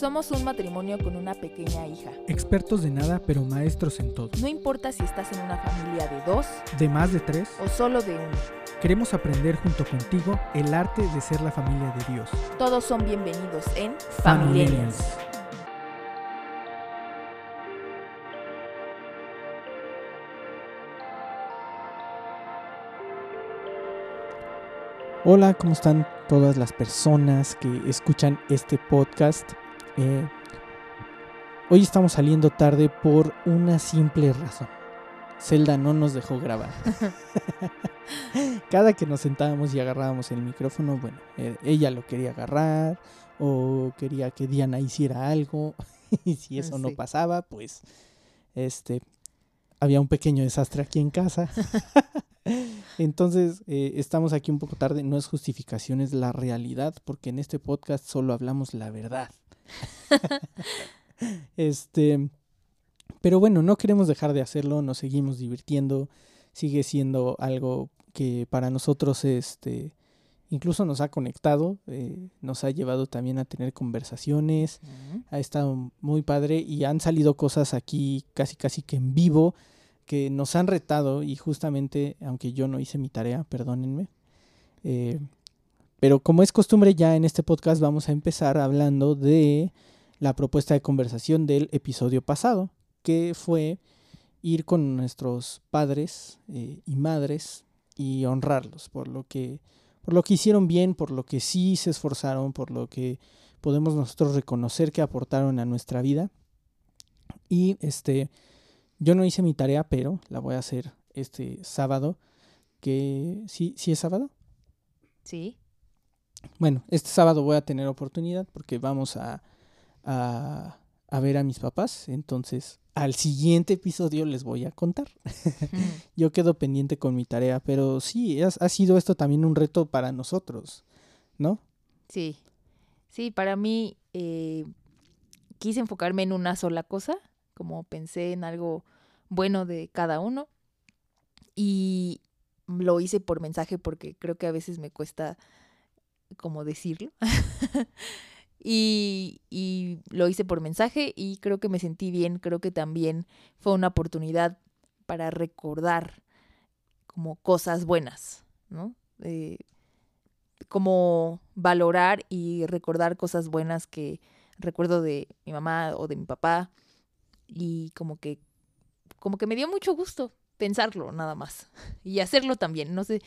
Somos un matrimonio con una pequeña hija. Expertos de nada, pero maestros en todo. No importa si estás en una familia de dos De más de tres, o solo de uno. queremos aprender junto contigo el arte de ser la familia de Dios. Todos son bienvenidos en. Familiarians. Hola, ¿cómo están todas las personas que escuchan este podcast? Eh, hoy estamos saliendo tarde por una simple razón. Zelda no nos dejó grabar. Cada que nos sentábamos y agarrábamos el micrófono, bueno, eh, ella lo quería agarrar o quería que Diana hiciera algo y si eso no pasaba, pues este había un pequeño desastre aquí en casa. Entonces, eh, estamos aquí un poco tarde, no es justificación, es la realidad, porque en este podcast solo hablamos la verdad. este, pero bueno, no queremos dejar de hacerlo, nos seguimos divirtiendo, sigue siendo algo que para nosotros, este, incluso nos ha conectado, eh, nos ha llevado también a tener conversaciones, ha estado muy padre y han salido cosas aquí casi casi que en vivo que nos han retado y justamente, aunque yo no hice mi tarea, perdónenme, eh, pero como es costumbre ya en este podcast vamos a empezar hablando de la propuesta de conversación del episodio pasado, que fue ir con nuestros padres eh, y madres y honrarlos por lo que por lo que hicieron bien, por lo que sí se esforzaron, por lo que podemos nosotros reconocer que aportaron a nuestra vida. Y este, yo no hice mi tarea, pero la voy a hacer este sábado. Que sí, sí es sábado. Sí. Bueno, este sábado voy a tener oportunidad porque vamos a, a, a ver a mis papás. Entonces, al siguiente episodio les voy a contar. Yo quedo pendiente con mi tarea, pero sí, ha, ha sido esto también un reto para nosotros, ¿no? Sí. Sí, para mí eh, quise enfocarme en una sola cosa, como pensé en algo bueno de cada uno. Y lo hice por mensaje porque creo que a veces me cuesta como decirlo. y, y lo hice por mensaje y creo que me sentí bien, creo que también fue una oportunidad para recordar como cosas buenas, ¿no? Eh, como valorar y recordar cosas buenas que recuerdo de mi mamá o de mi papá y como que como que me dio mucho gusto pensarlo nada más y hacerlo también. No sé,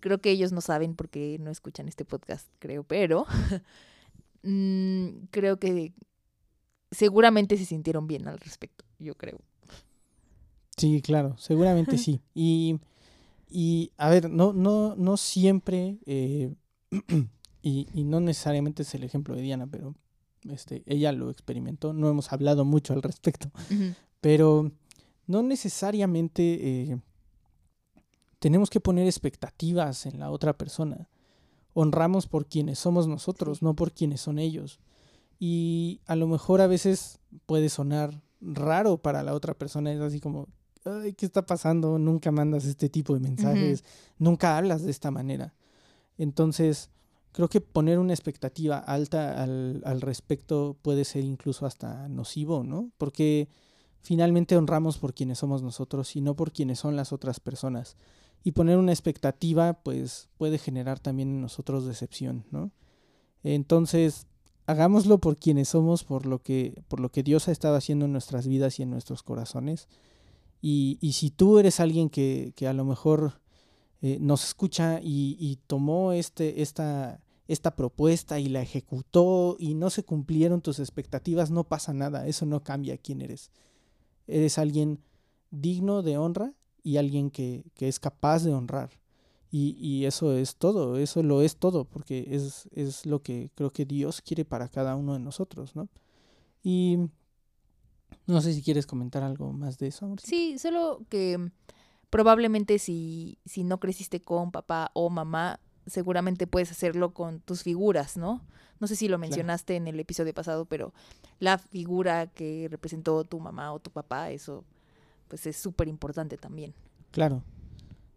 creo que ellos no saben porque no escuchan este podcast, creo, pero mm, creo que seguramente se sintieron bien al respecto, yo creo. Sí, claro, seguramente sí. Y, y a ver, no, no, no siempre, eh, y, y no necesariamente es el ejemplo de Diana, pero este, ella lo experimentó, no hemos hablado mucho al respecto, pero no necesariamente eh, tenemos que poner expectativas en la otra persona. Honramos por quienes somos nosotros, no por quienes son ellos. Y a lo mejor a veces puede sonar raro para la otra persona, es así como, ay, ¿qué está pasando? Nunca mandas este tipo de mensajes, nunca hablas de esta manera. Entonces, creo que poner una expectativa alta al, al respecto puede ser incluso hasta nocivo, ¿no? Porque finalmente honramos por quienes somos nosotros y no por quienes son las otras personas. Y poner una expectativa, pues, puede generar también en nosotros decepción, ¿no? Entonces, hagámoslo por quienes somos, por lo que, por lo que Dios ha estado haciendo en nuestras vidas y en nuestros corazones. Y, y si tú eres alguien que, que a lo mejor eh, nos escucha y, y tomó este, esta, esta propuesta y la ejecutó y no se cumplieron tus expectativas, no pasa nada, eso no cambia quién eres. Eres alguien digno de honra y alguien que, que es capaz de honrar. Y, y eso es todo, eso lo es todo, porque es, es lo que creo que Dios quiere para cada uno de nosotros, ¿no? Y no sé si quieres comentar algo más de eso. amorcito. Sí, solo que probablemente si, si no creciste con papá o mamá, seguramente puedes hacerlo con tus figuras, ¿no? No sé si lo mencionaste en el episodio pasado, pero la figura que representó tu mamá o tu papá, eso pues es súper importante también. Claro.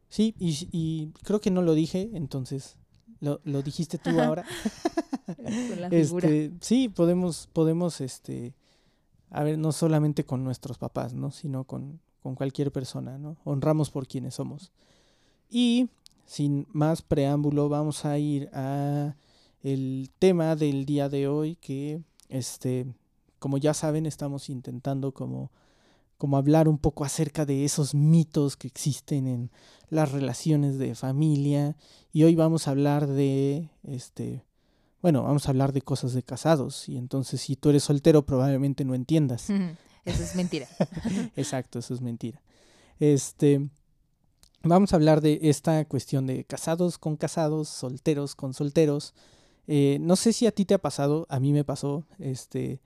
Sí, y, y creo que no lo dije, entonces lo, lo dijiste tú ahora. con la figura. Este, sí, podemos, podemos, este, a ver, no solamente con nuestros papás, ¿no? Sino con, con cualquier persona, ¿no? Honramos por quienes somos. Y sin más preámbulo, vamos a ir a el tema del día de hoy que, este, como ya saben, estamos intentando como como hablar un poco acerca de esos mitos que existen en las relaciones de familia y hoy vamos a hablar de este bueno, vamos a hablar de cosas de casados y entonces si tú eres soltero probablemente no entiendas. Eso es mentira. Exacto, eso es mentira. Este vamos a hablar de esta cuestión de casados con casados, solteros con solteros. Eh, no sé si a ti te ha pasado, a mí me pasó, este,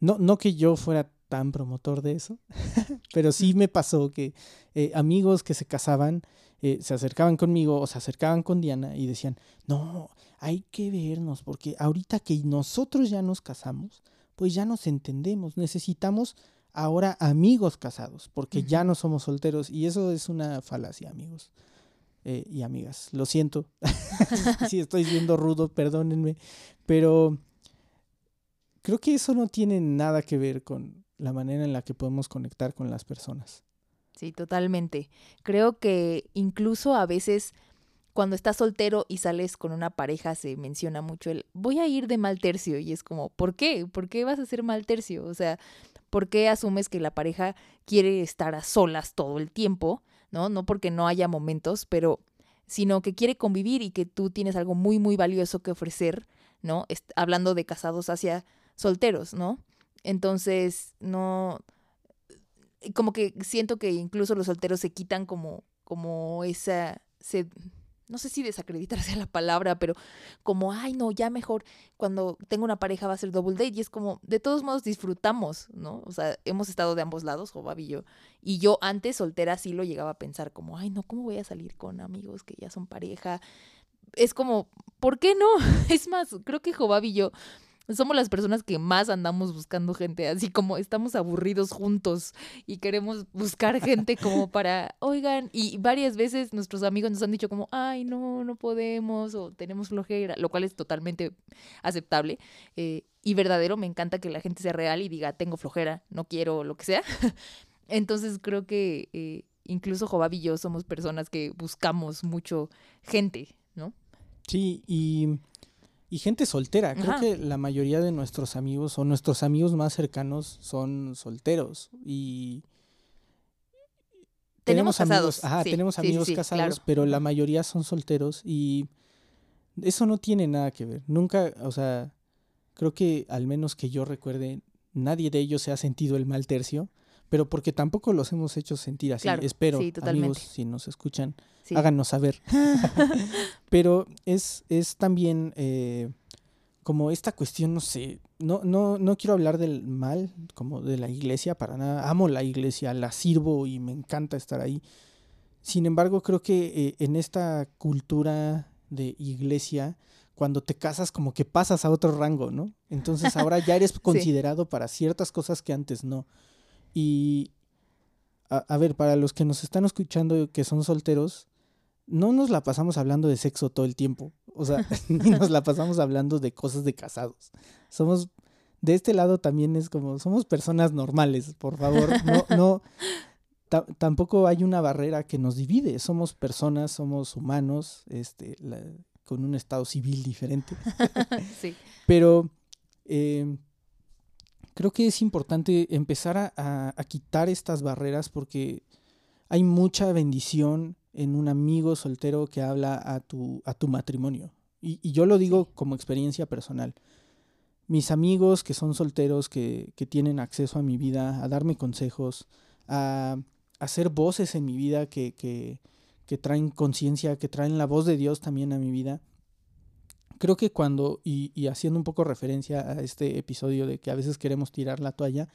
no, no que yo fuera tan promotor de eso, pero sí me pasó que eh, amigos que se casaban eh, se acercaban conmigo o se acercaban con Diana y decían, no, hay que vernos porque ahorita que nosotros ya nos casamos, pues ya nos entendemos, necesitamos ahora amigos casados porque ya no somos solteros y eso es una falacia, amigos. Eh, y amigas, lo siento, si estoy siendo rudo, perdónenme, pero creo que eso no tiene nada que ver con, la manera en la que podemos conectar con las personas. Sí, totalmente. Creo que incluso a veces cuando estás soltero y sales con una pareja se menciona mucho el voy a ir de mal tercio y es como, ¿por qué? ¿Por qué vas a ser mal tercio? O sea, ¿por qué asumes que la pareja quiere estar a solas todo el tiempo? ¿No? No porque no haya momentos, pero sino que quiere convivir y que tú tienes algo muy, muy valioso que ofrecer, ¿no? hablando de casados hacia solteros, ¿no? Entonces, no, como que siento que incluso los solteros se quitan como, como esa, se, no sé si desacreditarse la palabra, pero como, ay, no, ya mejor cuando tengo una pareja va a ser double date. Y es como, de todos modos disfrutamos, ¿no? O sea, hemos estado de ambos lados, Jobab y yo. Y yo antes soltera sí lo llegaba a pensar como, ay, no, ¿cómo voy a salir con amigos que ya son pareja? Es como, ¿por qué no? Es más, creo que Jobab y yo somos las personas que más andamos buscando gente, así como estamos aburridos juntos y queremos buscar gente como para, oigan, y varias veces nuestros amigos nos han dicho como, ay, no, no podemos o tenemos flojera, lo cual es totalmente aceptable eh, y verdadero, me encanta que la gente sea real y diga, tengo flojera, no quiero lo que sea. Entonces creo que eh, incluso Jobab y yo somos personas que buscamos mucho gente, ¿no? Sí, y y gente soltera. Creo que la mayoría de nuestros amigos o nuestros amigos más cercanos son solteros y tenemos, amigos, ajá, tenemos amigos casados, pero la mayoría son solteros y eso no tiene nada que ver. Nunca, o sea, creo que al menos que yo recuerde, nadie de ellos se ha sentido el mal tercio, pero porque tampoco los hemos hecho sentir así. Espero, amigos, si nos escuchan, háganos saber. pero es, es también eh, como esta cuestión, no sé, no, no, no quiero hablar del mal, como de la iglesia, para nada. Amo la iglesia, la sirvo y me encanta estar ahí. Sin embargo, creo que eh, en esta cultura de iglesia, cuando te casas como que pasas a otro rango, ¿no? Entonces ahora ya eres considerado para ciertas cosas que antes no. Y, a, ver, para los que nos están escuchando que son solteros, no nos la pasamos hablando de sexo todo el tiempo. O sea, ni nos la pasamos hablando de cosas de casados. Somos, de este lado también es como, somos personas normales, por favor. No, no, tampoco hay una barrera que nos divide. Somos personas, somos humanos, este, con un estado civil diferente. sí. Pero eh, creo que es importante empezar a, quitar estas barreras porque hay mucha bendición en un amigo soltero que habla a tu, a tu matrimonio. Y, yo lo digo como experiencia personal. Mis amigos que son solteros, que, tienen acceso a mi vida, a darme consejos, a, hacer voces en mi vida que, que traen conciencia, que traen la voz de Dios también a mi vida, creo que cuando, y, haciendo un poco referencia a este episodio de que a veces queremos tirar la toalla,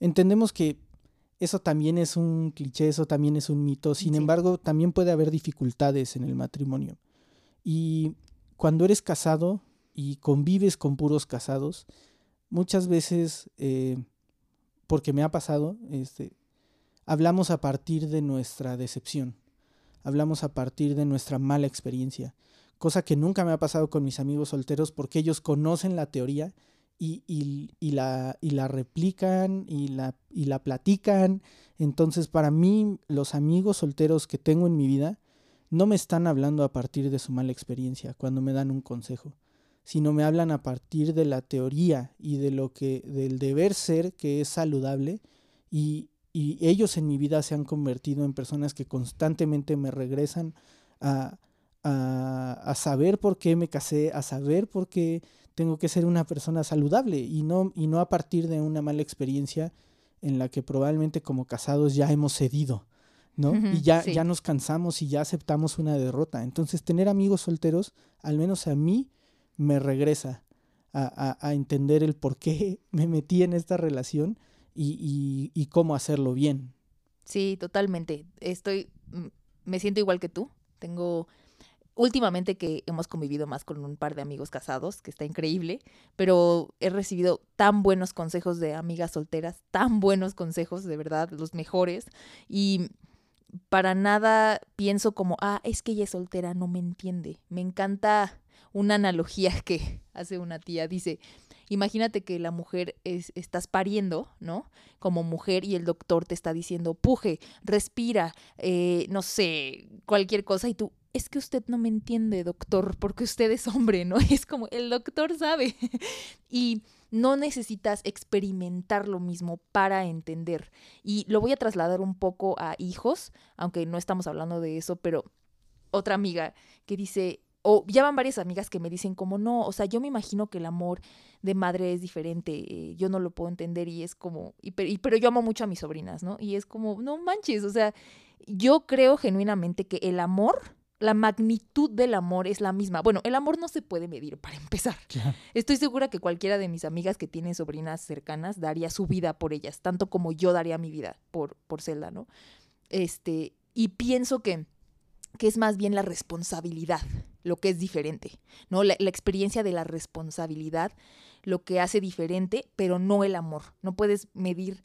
entendemos que eso también es un cliché, eso también es un mito, sin embargo, también puede haber dificultades en el matrimonio. Y cuando eres casado y convives con puros casados, muchas veces, eh, porque me ha pasado, este, hablamos a partir de nuestra decepción, hablamos a partir de nuestra mala experiencia cosa que nunca me ha pasado con mis amigos solteros porque ellos conocen la teoría y, y, la, y la replican y la, y la platican. Entonces, para mí, los amigos solteros que tengo en mi vida no me están hablando a partir de su mala experiencia cuando me dan un consejo, sino me hablan a partir de la teoría y de lo que, del deber ser que es saludable y, y ellos en mi vida se han convertido en personas que constantemente me regresan a, a, a, saber por qué me casé, a saber por qué tengo que ser una persona saludable y no, y no a partir de una mala experiencia en la que probablemente como casados ya hemos cedido, ¿no? y ya, ya nos cansamos y ya aceptamos una derrota. Entonces, tener amigos solteros, al menos a mí, me regresa a, a, entender el por qué me metí en esta relación y, y, y cómo hacerlo bien. Sí, totalmente. Estoy, mm, me siento igual que tú. Tengo últimamente que hemos convivido más con un par de amigos casados, que está increíble, pero he recibido tan buenos consejos de amigas solteras, tan buenos consejos, de verdad, los mejores, y para nada pienso como, ah, es que ella es soltera, no me entiende. Me encanta una analogía que hace una tía, dice, imagínate que la mujer es, estás pariendo, ¿no? Como mujer y el doctor te está diciendo, puje, respira, eh, no sé, cualquier cosa, y tú, es que usted no me entiende, doctor, porque usted es hombre, ¿no? Es como, el doctor sabe. y no necesitas experimentar lo mismo para entender. Y lo voy a trasladar un poco a hijos, aunque no estamos hablando de eso, pero otra amiga que dice, o ya van varias amigas que me dicen como, no, o sea, yo me imagino que el amor de madre es diferente, eh, yo no lo puedo entender y es como, y, pero yo amo mucho a mis sobrinas, ¿no? Y es como, no manches, o sea, yo creo genuinamente que el amor la magnitud del amor es la misma. Bueno, el amor no se puede medir para empezar. Estoy segura que cualquiera de mis amigas que tienen sobrinas cercanas daría su vida por ellas, tanto como yo daría mi vida por, por Zelda, ¿no? Este, y pienso que, que es más bien la responsabilidad lo que es diferente, ¿no? La, la experiencia de la responsabilidad lo que hace diferente, pero no el amor. No puedes medir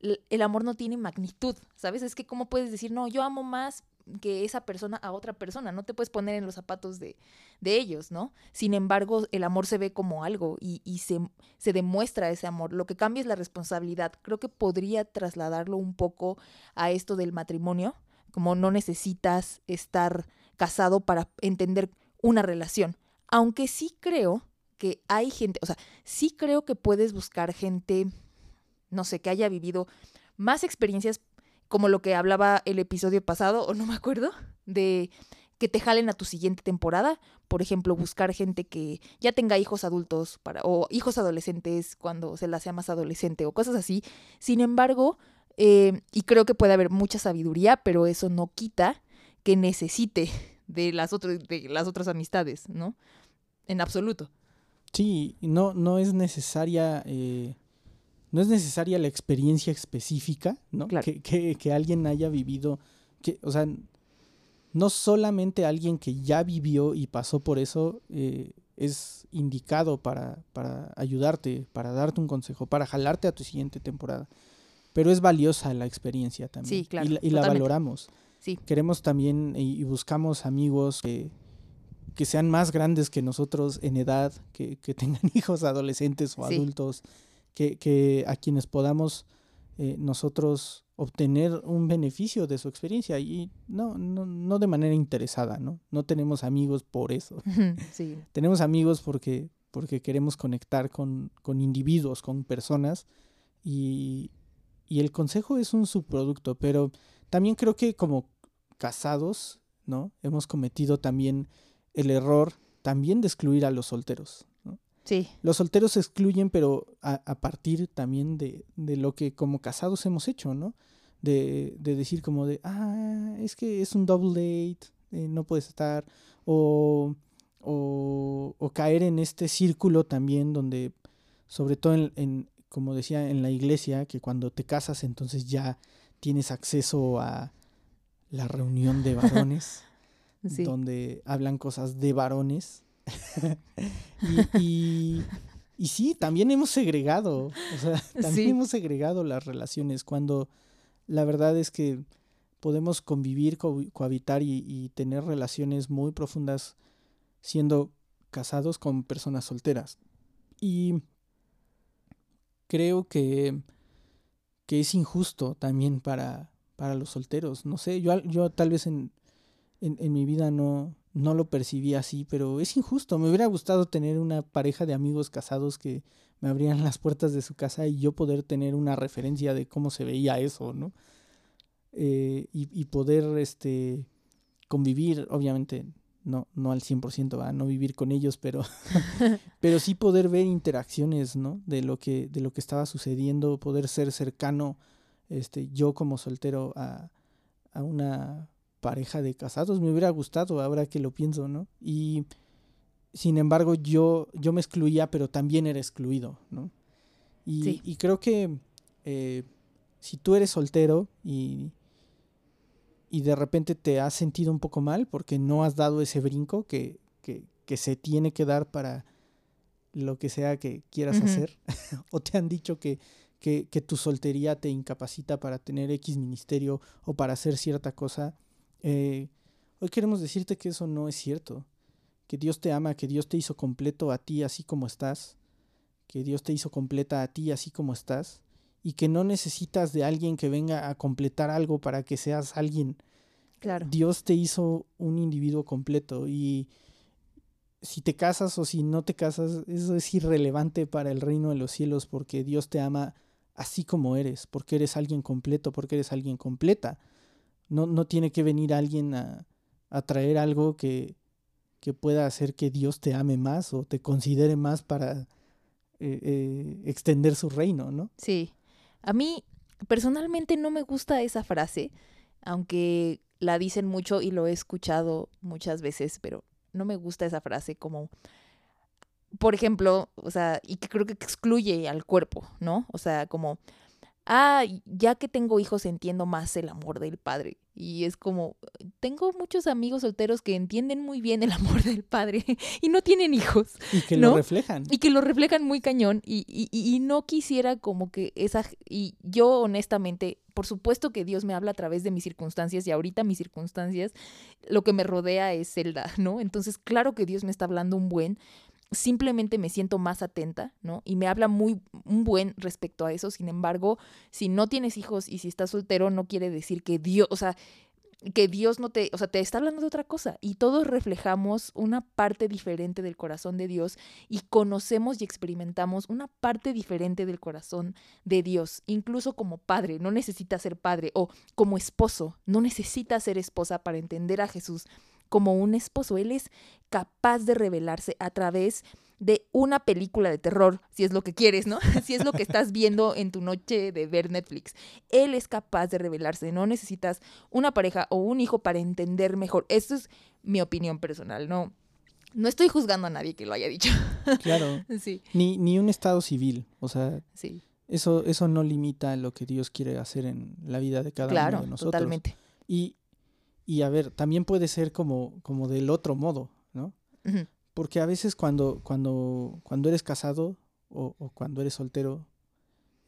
el amor no tiene magnitud, ¿sabes? Es que cómo puedes decir, no, yo amo más que esa persona a otra persona, no te puedes poner en los zapatos de, de ellos, ¿no? Sin embargo, el amor se ve como algo y, y se, se, demuestra ese amor. Lo que cambia es la responsabilidad. Creo que podría trasladarlo un poco a esto del matrimonio, como no necesitas estar casado para entender una relación. Aunque sí creo que hay gente, o sea, sí creo que puedes buscar gente, no sé, que haya vivido más experiencias como lo que hablaba el episodio pasado, o no me acuerdo, de que te jalen a tu siguiente temporada. Por ejemplo, buscar gente que ya tenga hijos adultos para, o hijos adolescentes cuando se la sea más adolescente o cosas así. Sin embargo, eh, y creo que puede haber mucha sabiduría, pero eso no quita que necesite de las, de las otras amistades, ¿no? En absoluto. Sí, no, no es necesaria eh, no es necesaria la experiencia específica, ¿no? Que, que, alguien haya vivido, que, o sea, no solamente alguien que ya vivió y pasó por eso eh, es indicado para, para ayudarte, para darte un consejo, para jalarte a tu siguiente temporada, pero es valiosa la experiencia también. Sí, claro. Y, la valoramos. Sí. Queremos también y, buscamos amigos que, que sean más grandes que nosotros en edad, que, que tengan hijos adolescentes o adultos, que, a quienes podamos eh, nosotros obtener un beneficio de su experiencia y no, no, no de manera interesada, ¿no? No tenemos amigos por eso. Sí. tenemos amigos porque, porque queremos conectar con, con individuos, con personas y, y, el consejo es un subproducto, pero también creo que como casados, ¿no? Hemos cometido también el error también de excluir a los solteros. Los solteros se excluyen, pero a, partir también de, lo que como casados hemos hecho, ¿no? De, decir como de, ah, es que es un double date, eh, no puedes estar, o, o, caer en este círculo también donde, sobre todo en, como decía, en la iglesia, que cuando te casas entonces ya tienes acceso a la reunión de varones, donde hablan cosas de varones y, y, sí, también hemos segregado, o sea, también hemos segregado las relaciones cuando la verdad es que podemos convivir, cohabitar y, tener relaciones muy profundas siendo casados con personas solteras. Y creo que, que es injusto también para, para los solteros. No sé, yo, yo tal vez en, en, mi vida no, no lo percibí así, pero es injusto. Me hubiera gustado tener una pareja de amigos casados que me abrieran las puertas de su casa y yo poder tener una referencia de cómo se veía eso, ¿no? Eh, y, y, poder este, convivir, obviamente no, no al 100%, a no vivir con ellos, pero, pero sí poder ver interacciones, ¿no? De lo que, de lo que estaba sucediendo, poder ser cercano, este, yo como soltero a, a una pareja de casados, me hubiera gustado, ahora que lo pienso, ¿no? Y sin embargo, yo, yo me excluía, pero también era excluido, ¿no? Y, y creo que eh, si tú eres soltero y, y de repente te has sentido un poco mal porque no has dado ese brinco que, que, que se tiene que dar para lo que sea que quieras hacer, o te han dicho que, que, que, tu soltería te incapacita para tener X ministerio o para hacer cierta cosa, eh, hoy queremos decirte que eso no es cierto, que Dios te ama, que Dios te hizo completo a ti así como estás, que Dios te hizo completa a ti así como estás, y que no necesitas de alguien que venga a completar algo para que seas alguien. Claro. Dios te hizo un individuo completo y si te casas o si no te casas, eso es irrelevante para el reino de los cielos porque Dios te ama así como eres, porque eres alguien completo, porque eres alguien completa. No, no tiene que venir alguien a, traer algo que, que pueda hacer que Dios te ame más o te considere más para eh, eh, extender su reino, ¿no? Sí. A mí personalmente no me gusta esa frase, aunque la dicen mucho y lo he escuchado muchas veces, pero no me gusta esa frase como, por ejemplo, o sea, y que creo que excluye al cuerpo, ¿no? O sea, como, ah, ya que tengo hijos entiendo más el amor del padre. Y es como, tengo muchos amigos solteros que entienden muy bien el amor del padre y no tienen hijos. Y que lo reflejan. Y que lo reflejan muy cañón. Y, y, y, no quisiera como que esa... Y yo honestamente, por supuesto que Dios me habla a través de mis circunstancias y ahorita mis circunstancias, lo que me rodea es Zelda, ¿no? Entonces, claro que Dios me está hablando un buen, simplemente me siento más atenta, ¿no? Y me habla muy un buen respecto a eso. Sin embargo, si no tienes hijos y si estás soltero, no quiere decir que Dios, o sea, que Dios no te, o sea, te está hablando de otra cosa y todos reflejamos una parte diferente del corazón de Dios y conocemos y experimentamos una parte diferente del corazón de Dios, incluso como padre, no necesita ser padre o como esposo, no necesita ser esposa para entender a Jesús como un esposo. Él es capaz de revelarse a través de una película de terror, si es lo que quieres, ¿no? si es lo que estás viendo en tu noche de ver Netflix. Él es capaz de revelarse, no necesitas una pareja o un hijo para entender mejor. Esto es mi opinión personal, ¿no? No estoy juzgando a nadie que lo haya dicho. Claro. sí. Ni, ni un estado civil, o sea, sí. eso, eso no limita lo que Dios quiere hacer en la vida de cada uno de nosotros. Totalmente. Y y a ver, también puede ser como, como del otro modo, ¿no? Porque a veces cuando, cuando, cuando eres casado o, cuando eres soltero,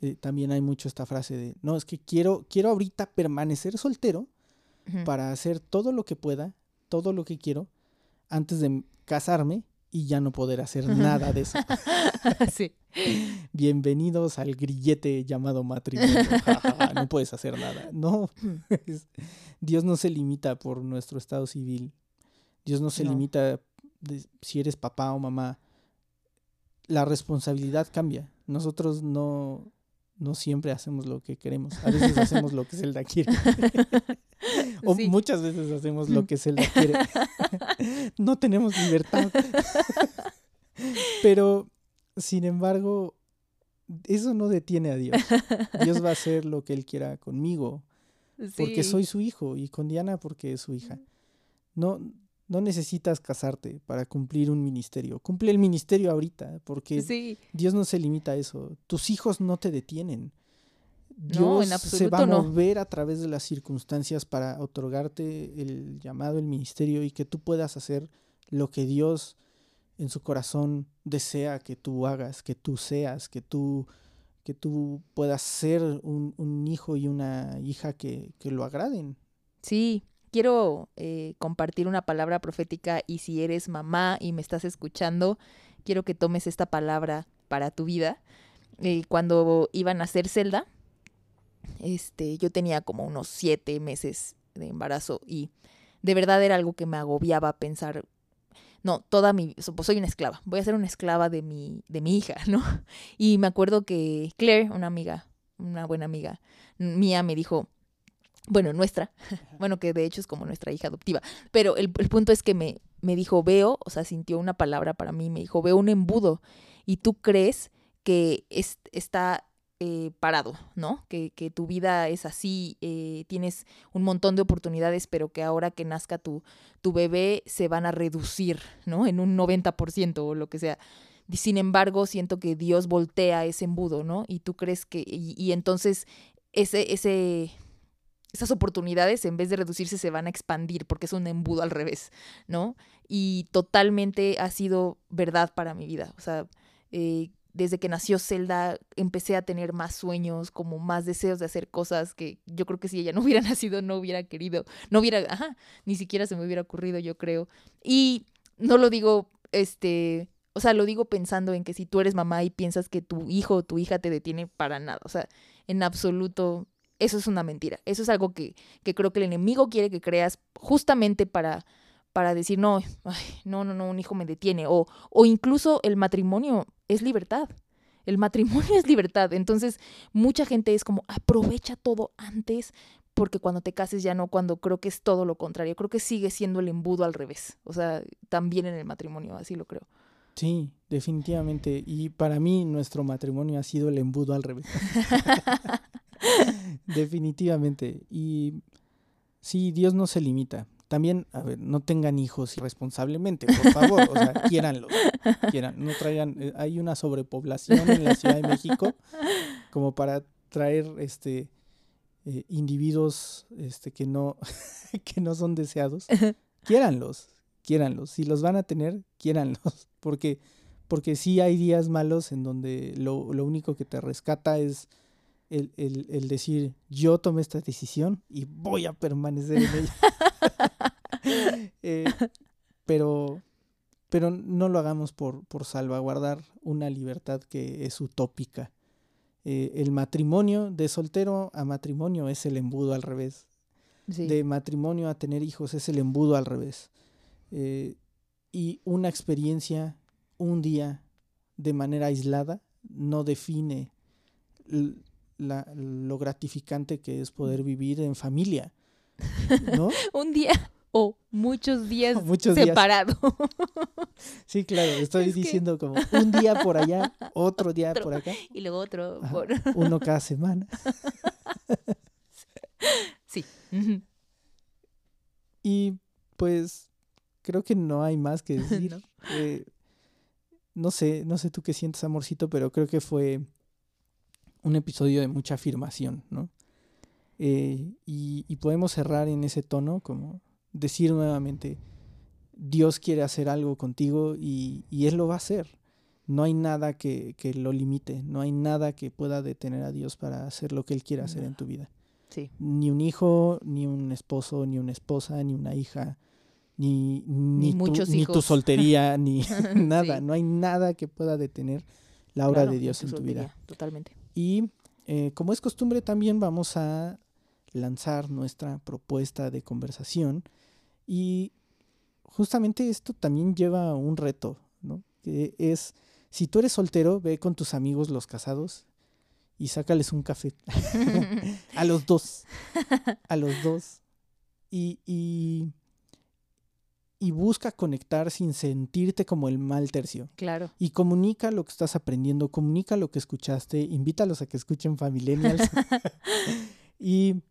eh, también hay mucho esta frase de, no, es que quiero, quiero ahorita permanecer soltero para hacer todo lo que pueda, todo lo que quiero, antes de casarme y ya no poder hacer nada de eso. sí. Bienvenidos al grillete llamado matrimonio. no puedes hacer nada. No. Dios no se limita por nuestro estado civil. Dios no se limita si eres papá o mamá. La responsabilidad cambia. Nosotros no, no siempre hacemos lo que queremos. A veces hacemos lo que Zelda quiere. o muchas veces hacemos lo que Zelda quiere. no tenemos libertad. Pero, sin embargo, eso no detiene a Dios. Dios va a hacer lo que Él quiera conmigo. Porque soy su hijo y con Diana porque es su hija. No, no necesitas casarte para cumplir un ministerio. Cumple el ministerio ahorita porque Dios no se limita a eso. Tus hijos no te detienen. Dios se va a mover a través de las circunstancias para otorgarte el llamado, el ministerio y que tú puedas hacer lo que Dios en su corazón desea que tú hagas, que tú seas, que tú, que tú puedas ser un, un hijo y una hija que, que lo agraden. Sí, quiero eh, compartir una palabra profética y si eres mamá y me estás escuchando, quiero que tomes esta palabra para tu vida. Eh, cuando iban a hacer Zelda, este, yo tenía como unos siete meses de embarazo y de verdad era algo que me agobiaba pensar, no, toda mi, pues soy una esclava, voy a ser una esclava de mi, de mi hija, ¿no? Y me acuerdo que Claire, una amiga, una buena amiga mía, me dijo, bueno, nuestra, bueno, que de hecho es como nuestra hija adoptiva, pero el, el punto es que me, me dijo, veo, o sea, sintió una palabra para mí, me dijo, veo un embudo y tú crees que es, está eh, parado, ¿no? Que, que, tu vida es así, eh, tienes un montón de oportunidades, pero que ahora que nazca tu, tu bebé se van a reducir, ¿no? En un 90% o lo que sea. Sin embargo, siento que Dios voltea ese embudo, ¿no? Y tú crees que, y, entonces ese, ese, esas oportunidades en vez de reducirse se van a expandir porque es un embudo al revés, ¿no? Y totalmente ha sido verdad para mi vida. O sea, eh, desde que nació Zelda empecé a tener más sueños, como más deseos de hacer cosas que yo creo que si ella no hubiera nacido no hubiera querido, no hubiera, ajá, ni siquiera se me hubiera ocurrido, yo creo. Y no lo digo, este, o sea, lo digo pensando en que si tú eres mamá y piensas que tu hijo o tu hija te detiene para nada, o sea, en absoluto, eso es una mentira. Eso es algo que, que creo que el enemigo quiere que creas justamente para para decir, no, no, no, no, un hijo me detiene. O, o incluso el matrimonio es libertad. El matrimonio es libertad. Entonces, mucha gente es como, aprovecha todo antes, porque cuando te cases ya no, cuando creo que es todo lo contrario. Creo que sigue siendo el embudo al revés. O sea, también en el matrimonio, así lo creo. Sí, definitivamente. Y para mí nuestro matrimonio ha sido el embudo al revés. definitivamente. Y sí, Dios no se limita. También, a ver, no tengan hijos irresponsablemente, por favor, o sea, quiéranlos, quieran, no traigan, eh, hay una sobrepoblación en la Ciudad de México como para traer este eh, individuos este que no que no son deseados. Quiéranlos, quiéranlos, si los van a tener, quiéranlos, porque porque sí hay días malos en donde lo, lo único que te rescata es el, el, el, decir, yo tomé esta decisión y voy a permanecer en ella. eh, pero, pero no lo hagamos por, por salvaguardar una libertad que es utópica. Eh, el matrimonio de soltero a matrimonio es el embudo al revés. Sí. De matrimonio a tener hijos es el embudo al revés. Eh, y una experiencia, un día, de manera aislada, no define la, lo gratificante que es poder vivir en familia. ¿no? un día o muchos días muchos separados. Sí, claro, estoy es diciendo que... como un día por allá, otro día otro, por acá. Y luego otro. Ajá, por... Uno cada semana. Sí. Y pues creo que no hay más que decir. ¿No? Eh, no sé, no sé tú qué sientes, amorcito, pero creo que fue un episodio de mucha afirmación, ¿no? Eh, y, y, podemos cerrar en ese tono, como decir nuevamente, Dios quiere hacer algo contigo y, y Él lo va a hacer. No hay nada que, que, lo limite, no hay nada que pueda detener a Dios para hacer lo que Él quiera hacer no. en tu vida. Sí. Ni un hijo, ni un esposo, ni una esposa, ni una hija, ni, ni, ni tu, ni tu soltería, ni nada. Sí. No hay nada que pueda detener la obra claro, de Dios en tu soltería, vida. Totalmente. Y eh, como es costumbre, también vamos a lanzar nuestra propuesta de conversación. Y justamente esto también lleva un reto, ¿no? Que es, si tú eres soltero, ve con tus amigos los casados y sácales un café. a los dos. A los dos. Y, y, y, busca conectar sin sentirte como el mal tercio. Claro. Y comunica lo que estás aprendiendo, comunica lo que escuchaste, invítalos a que escuchen Familienials. y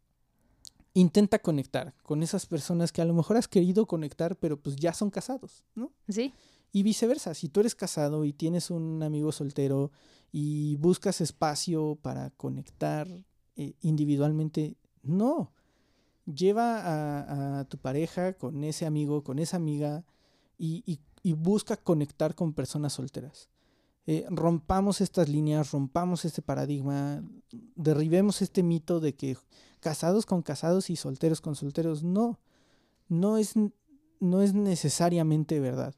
intenta conectar con esas personas que a lo mejor has querido conectar, pero pues ya son casados, ¿no? Sí. Y viceversa, si tú eres casado y tienes un amigo soltero y buscas espacio para conectar eh, individualmente, no. Lleva a, a, tu pareja con ese amigo, con esa amiga y, y, y busca conectar con personas solteras. Eh, rompamos estas líneas, rompamos este paradigma, derribemos este mito de que casados con casados y solteros con solteros. No, no es, no es necesariamente verdad.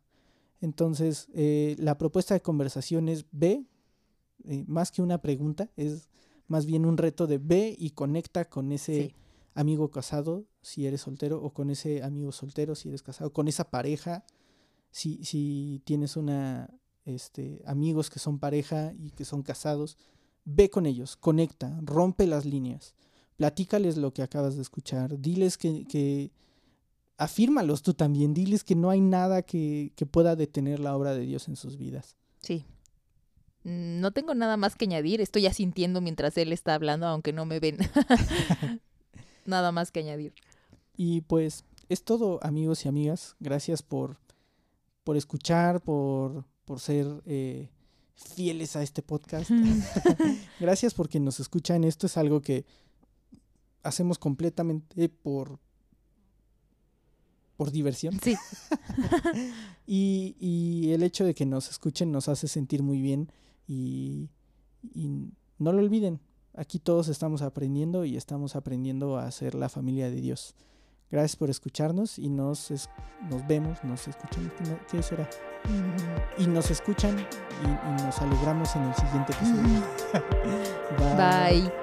Entonces, eh, la propuesta de conversación es ve, eh, más que una pregunta, es más bien un reto de ve y conecta con ese amigo casado si eres soltero o con ese amigo soltero si eres casado, con esa pareja si, si tienes una este, amigos que son pareja y que son casados, ve con ellos, conecta, rompe las líneas, platícales lo que acabas de escuchar, diles que, que afírmalos tú también, diles que no hay nada que, que pueda detener la obra de Dios en sus vidas. Sí. No tengo nada más que añadir, estoy ya sintiendo mientras él está hablando, aunque no me ven. nada más que añadir. Y pues es todo, amigos y amigas. Gracias por, por escuchar, por, por ser eh, fieles a este podcast. Gracias porque nos escuchan. Esto es algo que hacemos completamente por, por diversión. Sí. y, y, el hecho de que nos escuchen nos hace sentir muy bien y, y, no lo olviden. Aquí todos estamos aprendiendo y estamos aprendiendo a ser la familia de Dios. Gracias por escucharnos y nos, nos vemos, nos escuchan. ¿Qué será? Y nos escuchan y, y nos alegramos en el siguiente episodio. Bye.